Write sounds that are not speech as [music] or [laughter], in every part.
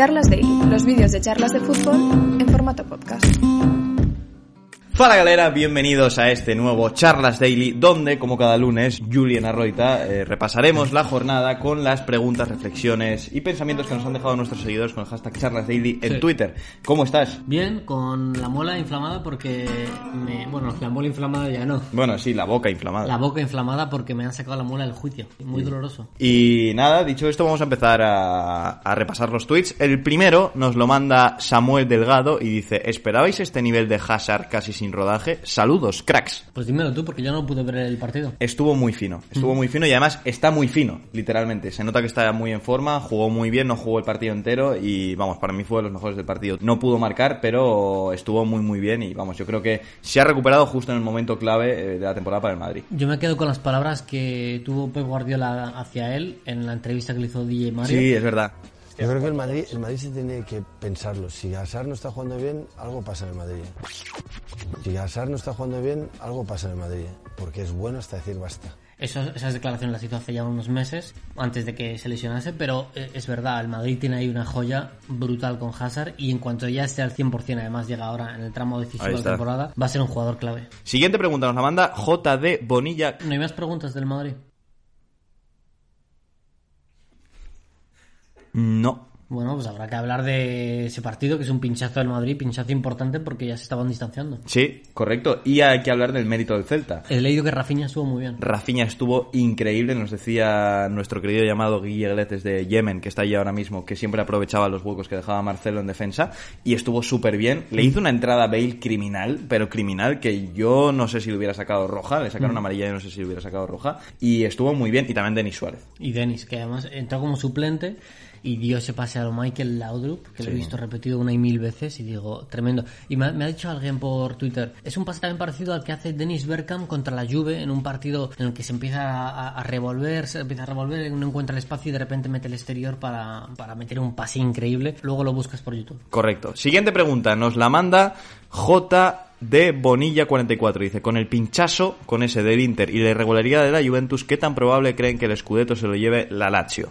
Charlas Daily, los vídeos de charlas de fútbol en formato podcast. Fala galera, bienvenidos a este nuevo Charlas Daily, donde, como cada lunes, Julian Arroita eh, repasaremos la jornada con las preguntas, reflexiones y pensamientos que nos han dejado nuestros seguidores con el hashtag Charlas Daily en Sí. Twitter. ¿Cómo estás? Bien, con la muela inflamada porque me... Bueno, la muela inflamada ya no. Bueno, sí, la boca inflamada. La boca inflamada porque me han sacado la muela del juicio. Muy doloroso. Y nada, dicho esto, vamos a empezar a, a repasar los tweets. El primero nos lo manda Samuel Delgado y dice: ¿Esperabais este nivel de Hazard casi sin rodaje? Saludos, cracks. Pues dímelo tú porque yo no pude ver el partido. Estuvo muy fino, estuvo muy fino y además está muy fino, literalmente. Se nota que está muy en forma, jugó muy bien, no jugó el partido entero y vamos, para mí fue de los mejores del partido. No pudo marcar, pero estuvo muy muy bien y vamos, yo creo que se ha recuperado justo en el momento clave eh, de la temporada para el Madrid. Yo me quedo con las palabras que tuvo Pep Guardiola hacia él en la entrevista que le hizo DJ Mario. Sí, es verdad. Yo creo que el Madrid, el Madrid se tiene que pensarlo. Si Hazard no está jugando bien, algo pasa en el Madrid. Si Hazard no está jugando bien, algo pasa en el Madrid. Porque es bueno hasta decir basta. Eso- esas declaraciones las hizo hace ya unos meses, antes de que se lesionase, pero eh, es verdad, el Madrid tiene ahí una joya brutal con Hazard y en cuanto ya esté al 100%, además llega ahora en el tramo decisivo de la temporada, va a ser un jugador clave. Siguiente pregunta nos la manda JD Bonilla. ¿No hay más preguntas del Madrid? No. Bueno, pues habrá que hablar de ese partido, que es un pinchazo del Madrid, pinchazo importante porque ya se estaban distanciando. Sí, correcto. Y hay que hablar del mérito del Celta. He leído que Rafinha estuvo muy bien. Rafinha estuvo increíble, nos decía nuestro querido llamado Guille Gletes de Yemen, que está allí ahora mismo, que siempre aprovechaba los huecos que dejaba Marcelo en defensa, y estuvo súper bien. Le hizo una entrada a Bale criminal, pero criminal, que yo no sé si le hubiera sacado roja, le sacaron amarilla y no sé si le hubiera sacado roja, y estuvo muy bien, y también Denis Suárez. Y Denis, que además entró como suplente y dio ese pase a lo Michael Laudrup, que lo he visto repetido una y mil veces y digo, tremendo. Y me, ha- me ha dicho alguien por Twitter, es un pase también parecido al que hace Dennis Bergkamp contra la Juve en un partido en el que se empieza a, a revolver, se empieza a revolver, no encuentra el espacio y de repente mete el exterior para, para meter un pase increíble. Luego lo buscas por YouTube. Correcto. Siguiente pregunta, nos la manda J. de Bonilla 44 dice, con el pinchazo con ese del Inter y la irregularidad de la Juventus, ¿qué tan probable creen que el Scudetto se lo lleve la Lazio?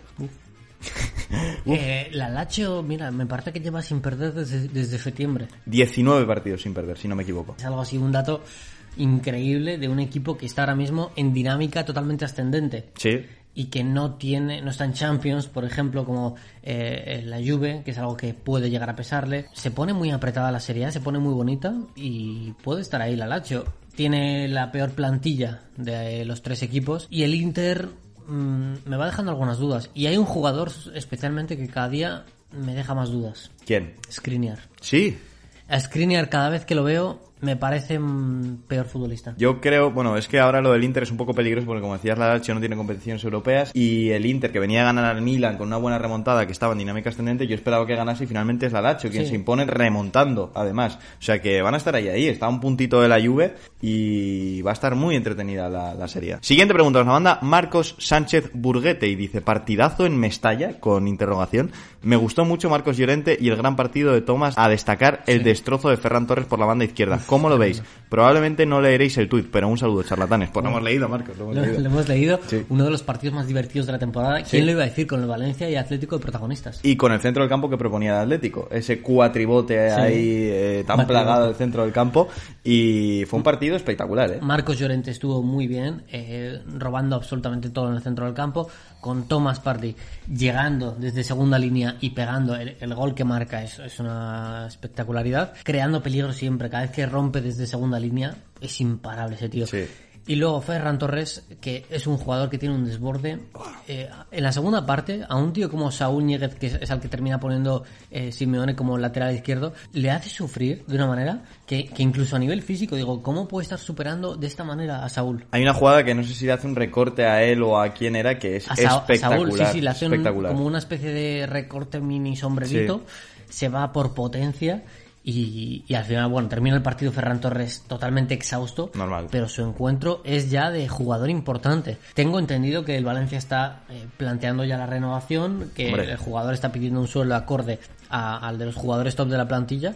[laughs] Eh, la Lazio, mira, me parece que lleva sin perder desde, desde septiembre. 19 partidos sin perder, si no me equivoco. Es algo así, un dato increíble de un equipo que está ahora mismo en dinámica totalmente ascendente. Sí, Y que no tiene, no está en Champions, por ejemplo, como eh, la Juve, que es algo que puede llegar a pesarle. Se pone muy apretada la Serie A, se pone muy bonita y puede estar ahí la Lazio. Tiene la peor plantilla de los tres equipos y el Inter mm, me va dejando algunas dudas. Y hay un jugador especialmente que cada día me deja más dudas. ¿Quién? Skriniar. Sí, A Skriniar cada vez que lo veo me parece mm, peor futbolista. yo creo, bueno, es que ahora lo del Inter es un poco peligroso porque como decías, la Lazio no tiene competiciones europeas y el Inter que venía a ganar al Milan con una buena remontada que estaba en dinámica ascendente, yo esperaba que ganase y finalmente es la Lazio quien Sí. se impone remontando, además. O sea que van a estar ahí, ahí, está a un puntito de la Juve y va a estar muy entretenida la, la serie. Siguiente pregunta nos la manda Marcos Sánchez Burguete y dice, partidazo en Mestalla, con interrogación. Me gustó mucho Marcos Llorente y el gran partido de Tomás a destacar el destrozo de Ferran Torres por la banda izquierda. ¿Cómo lo veis? Probablemente no leeréis el tuit, pero un saludo, charlatanes. Pues lo hemos leído, Marcos, lo hemos Lo, leído. lo hemos leído, Sí. uno de los partidos más divertidos de la temporada. ¿Quién Sí. lo iba a decir con el Valencia y Atlético de protagonistas? Y con el centro del campo que proponía el Atlético. Ese cuatribote Sí. ahí eh, tan plagado del centro del campo. Y fue un partido espectacular, ¿eh? Marcos Llorente estuvo muy bien, eh, robando absolutamente todo en el centro del campo, con Thomas Partey llegando desde segunda línea y pegando el, el gol que marca es, es una espectacularidad, creando peligro siempre, cada vez que rompe desde segunda línea es imparable ese tío. Sí. Y luego Ferran Torres, que es un jugador que tiene un desborde. Eh, en la segunda parte, a un tío como Saúl Ñeguez, que es, al que termina poniendo eh, Simeone como lateral izquierdo, le hace sufrir de una manera que, que incluso a nivel físico, digo, ¿cómo puede estar superando de esta manera a Saúl? Hay una jugada que no sé si le hace un recorte a él o a quién era, que es A, Sa- a espectacular. Saúl, sí, sí, le hace un- como una especie de recorte mini sombrerito, se va por potencia y, y al final, bueno, termina el partido Ferran Torres totalmente exhausto, Normal. pero su encuentro es ya de jugador importante. Tengo entendido que el Valencia está eh, planteando ya la renovación, que Hombre. el jugador está pidiendo un sueldo acorde a- al de los jugadores top de la plantilla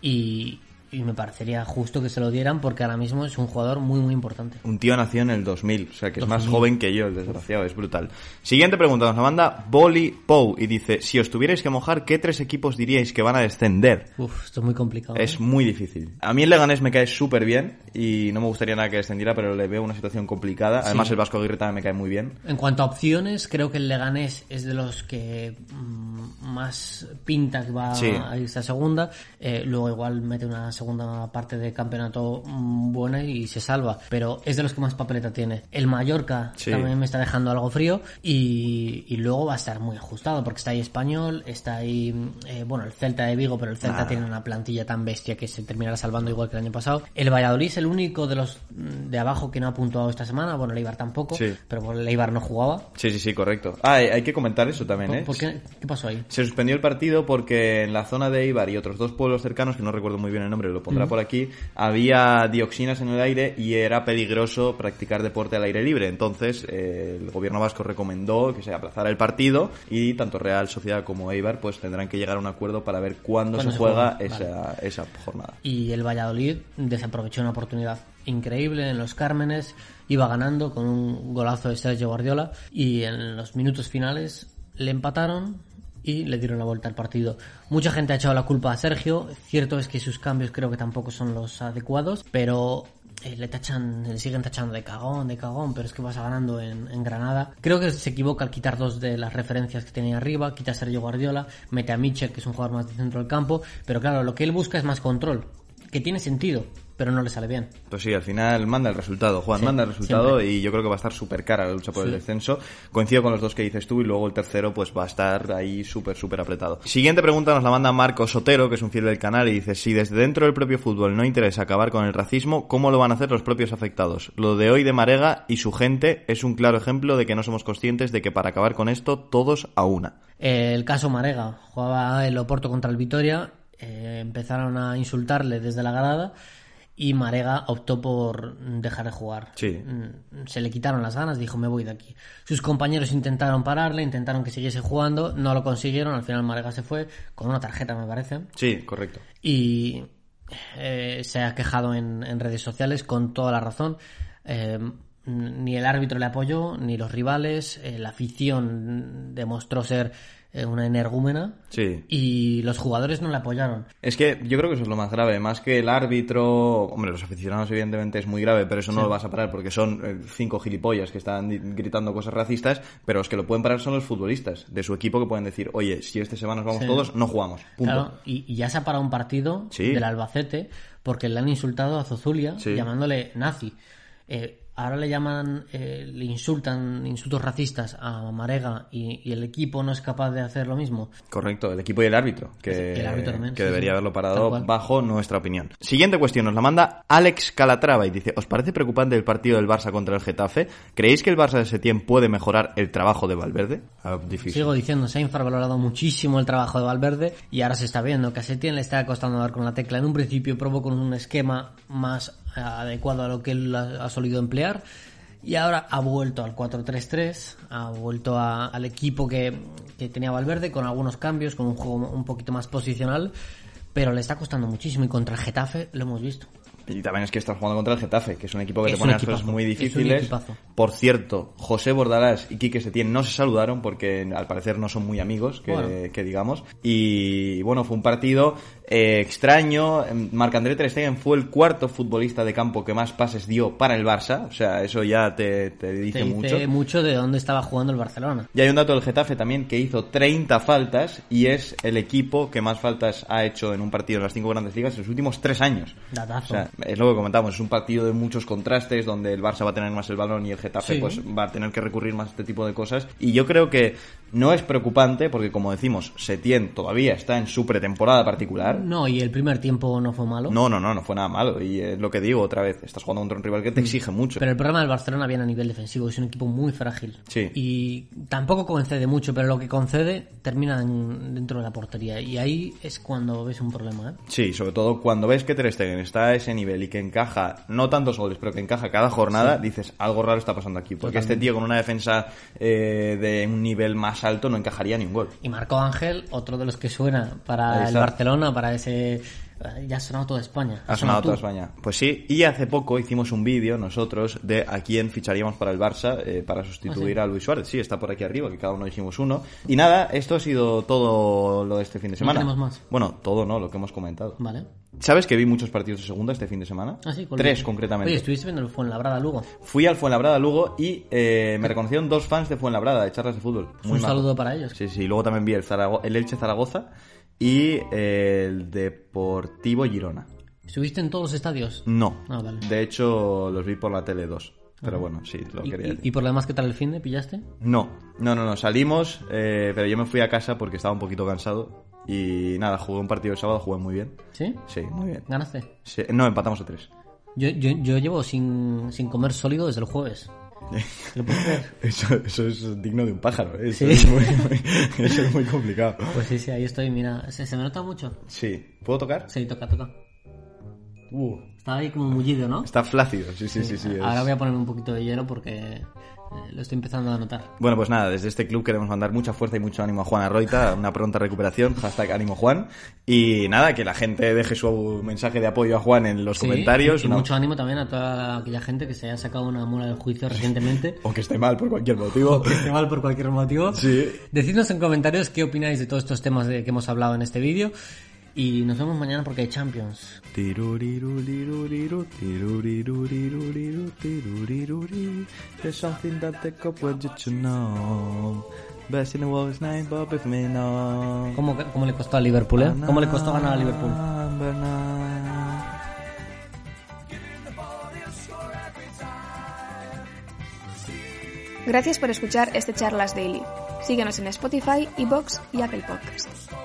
y, y me parecería justo que se lo dieran porque ahora mismo es un jugador muy, muy importante. Un tío nació en el 2000, o sea que es más joven que yo, el desgraciado, es brutal. Siguiente pregunta, nos la manda Bolly Pou y dice, si os tuvierais que mojar, ¿qué tres equipos diríais que van a descender? Uf, esto es muy complicado. Es ¿eh? muy difícil. A mí el Leganés me cae súper bien y no me gustaría nada que descendiera, pero le veo una situación complicada. Además el Vasco Aguirre también me cae muy bien. En cuanto a opciones, creo que el Leganés es de los que mm, más pinta que va Sí. a irse a segunda. Eh, luego igual mete una segunda parte de campeonato mm, buena y se salva. Pero es de los que más papeleta tiene. El Mallorca Sí. también me está dejando algo frío. Y, y luego va a estar muy ajustado porque está ahí Español, está ahí, mm, eh, bueno, el Celta de Vigo, pero el Celta tiene una plantilla tan bestia que se terminará salvando igual que el año pasado. El Valladolid es el único de los mm, de abajo que no ha puntuado esta semana. Bueno, el Eibar tampoco, Sí. pero bueno, el Eibar no jugaba. Sí, sí, sí, correcto. Ah, hay que comentar eso también, ¿eh? ¿Por qué? ¿Qué pasó ahí? Se suspendió el partido porque en la zona de Ibar y otros dos pueblos cercanos, que no recuerdo muy bien el nombre, lo pondrá por aquí, había dioxinas en el aire y era peligroso practicar deporte al aire libre. Entonces, eh, el gobierno vasco recomendó que se aplazara el partido y tanto Real Sociedad como Eibar pues tendrán que llegar a un acuerdo para ver cuándo, ¿Cuándo se se juega, juega? esa, esa jornada. Y el Valladolid desaprovechó una oportunidad increíble en los Cármenes, iba ganando con un golazo de Sergio Guardiola y en los minutos finales le empataron y le dieron la vuelta al partido. Mucha gente ha echado la culpa a Sergio, cierto es que sus cambios creo que tampoco son los adecuados, pero eh, le tachan, le siguen tachando de cagón, de cagón, pero es que vas ganando en, en Granada. Creo que se equivoca al quitar dos de las referencias que tenía arriba, quita a Sergio Guardiola, mete a Mitchell, que es un jugador más de centro del campo, pero claro, lo que él busca es más control, que tiene sentido, pero no le sale bien. Pues sí, al final manda el resultado, Juan, manda el resultado y yo creo que va a estar súper cara la lucha por el descenso. Coincido con los dos que dices tú y luego el tercero pues va a estar ahí súper, súper apretado. Siguiente pregunta nos la manda Marco Sotero, que es un fiel del canal, y dice, si desde dentro del propio fútbol no interesa acabar con el racismo, ¿cómo lo van a hacer los propios afectados? Lo de hoy de Marega y su gente es un claro ejemplo de que no somos conscientes de que para acabar con esto, todos a una. El caso Marega, jugaba el Oporto contra el Vitoria, eh, empezaron a insultarle desde la grada y Marega optó por dejar de jugar. Sí. Mm, Se le quitaron las ganas, dijo me voy de aquí. Sus compañeros intentaron pararle, intentaron que siguiese jugando, no lo consiguieron, al final Marega se fue con una tarjeta me parece Sí, correcto. y eh, se ha quejado en, en redes sociales con toda la razón. Eh, ni el árbitro le apoyó, ni los rivales, eh, la afición demostró ser eh, una energúmena Sí. y los jugadores no le apoyaron. Es que yo creo que eso es lo más grave, más que el árbitro, hombre, los aficionados evidentemente es muy grave, pero eso no lo vas a parar porque son eh, cinco gilipollas que están gritando cosas racistas, pero los que lo pueden parar son los futbolistas de su equipo que pueden decir, oye, si este se va nos vamos Sí. todos, no jugamos. Punto. Claro, y, y ya se ha parado un partido del Albacete porque le han insultado a Zozulia llamándole nazi. Eh, ahora le llaman, eh, le insultan insultos racistas a Marega y, y el equipo no es capaz de hacer lo mismo. Correcto, el equipo y el árbitro, que, El árbitro también, que sí, debería sí. haberlo parado bajo nuestra opinión. Siguiente cuestión, nos la manda Alex Calatrava y dice, ¿os parece preocupante el partido del Barça contra el Getafe? ¿Creéis que el Barça de Setién puede mejorar el trabajo de Valverde? Ah, difícil. Sigo diciendo, se ha infravalorado muchísimo el trabajo de Valverde y ahora se está viendo que a Setién le está costando dar con la tecla. En un principio probó con un esquema más adecuado a lo que él ha, solido emplear y ahora ha vuelto al 4-3-3, ha vuelto al equipo que, que tenía Valverde con algunos cambios, con un juego un poquito más posicional, pero le está costando muchísimo y contra Getafe lo hemos visto. Y también es que estás jugando contra el Getafe, que es un equipo que Es te pone las cosas muy difíciles. Por cierto, José Bordalás y Quique Setién no se saludaron porque al parecer no son muy amigos, que, Bueno. que digamos. Y bueno, fue un partido eh, extraño. Marc-André Ter Stegen fue el cuarto futbolista de campo que más pases dio para el Barça. O sea, eso ya te, te dice, Te mucho. dice mucho de dónde estaba jugando el Barcelona. Y hay un dato del Getafe también que hizo 30 faltas y es el equipo que más faltas ha hecho en un partido en las cinco grandes ligas en los últimos tres años. Datazo. O sea, es lo que comentamos, es un partido de muchos contrastes donde el Barça va a tener más el balón y el Getafe Sí. pues va a tener que recurrir más a este tipo de cosas. Y yo creo que no es preocupante porque como decimos, Setién todavía está en su pretemporada particular. No, y el primer tiempo no fue malo. No, no, no, no fue nada malo. Y es lo que digo otra vez, estás jugando contra un rival que te exige mucho. Mm. Pero el problema del Barcelona viene a nivel defensivo, es un equipo muy frágil. Sí. Y tampoco concede mucho, pero lo que concede termina en- dentro de la portería. Y ahí es cuando ves un problema, ¿eh? Sí, sobre todo cuando ves que Ter Stegen está a ese nivel y que encaja, no tantos goles, pero que encaja cada jornada, dices, algo raro está pasando aquí. Porque este tío con una defensa eh, de un nivel más alto no encajaría ni un gol. Y Marco Ángel, otro de los que suena para el. Barcelona, para ese Ya ha sonado toda España. Ha sonado toda España. Pues sí, y hace poco hicimos un vídeo nosotros de a quién ficharíamos para el Barça eh, para sustituir ¿Ah, a Luis Suárez. Sí, está por aquí arriba, que cada uno dijimos uno. Y nada, esto ha sido todo lo de este fin de semana. tenemos más. Bueno, todo no, lo que hemos comentado. Vale. ¿Sabes que vi muchos partidos de segunda este fin de semana? Ah, sí, ¿cuál Tres, es? concretamente. Oye, estuviste viendo el Fuenlabrada Lugo. Fui al Fuenlabrada Lugo y eh, me reconocieron dos fans de Fuenlabrada, de charlas de fútbol. Muy Un majos. saludo para ellos. Sí, sí, luego también vi el, Zarago- el Elche Zaragoza y el Deportivo Girona. ¿Estuviste en todos los estadios? No. Ah, vale. De hecho, los vi por la tele 2. Pero bueno, sí, lo ¿Y, quería decir. y por lo demás qué tal el fin de pillaste? No, no, no, no. Salimos, eh, pero yo me fui a casa porque estaba un poquito cansado. Y nada, jugué un partido el sábado, jugué muy bien. ¿Sí? Sí, muy bien. ¿Ganaste? Sí, no, empatamos a tres. Yo, yo, yo llevo sin, sin comer sólido desde el jueves. [laughs] ¿Lo puedes creer? Eso, eso es digno de un pájaro. ¿eh? Eso, Sí. es muy, muy- [laughs] eso es muy complicado. Pues sí, sí, ahí estoy, mira. ¿Se, se me nota mucho? Sí. ¿Puedo tocar? Sí, toca, toca. Uh, Estaba ahí como mullido, ¿no? está flácido, sí, sí, sí. sí, es- Ahora voy a ponerme un poquito de hielo porque eh, lo estoy empezando a notar. Bueno, pues nada, desde este club queremos mandar mucha fuerza y mucho ánimo a Juan Arroita, una pronta recuperación, hashtag ánimo Juan. Y nada, que la gente deje su mensaje de apoyo a Juan en los Sí, comentarios. Y, y una- mucho ánimo también a toda aquella gente que se haya sacado una mula del juicio [laughs] recientemente. O que esté mal por cualquier motivo. que esté mal por cualquier motivo. Sí. Decidnos en comentarios qué opináis de todos estos temas de que hemos hablado en este vídeo. Y nos vemos mañana porque hay Champions. There's something that the cop want you to know. Best in the world is nine, but if me no. ¿Cómo, cómo le costó a Liverpool, eh? ¿Cómo le costó ganar a Liverpool? Gracias por escuchar este Charlas Daily. Síguenos en Spotify, iBox y Apple Podcast.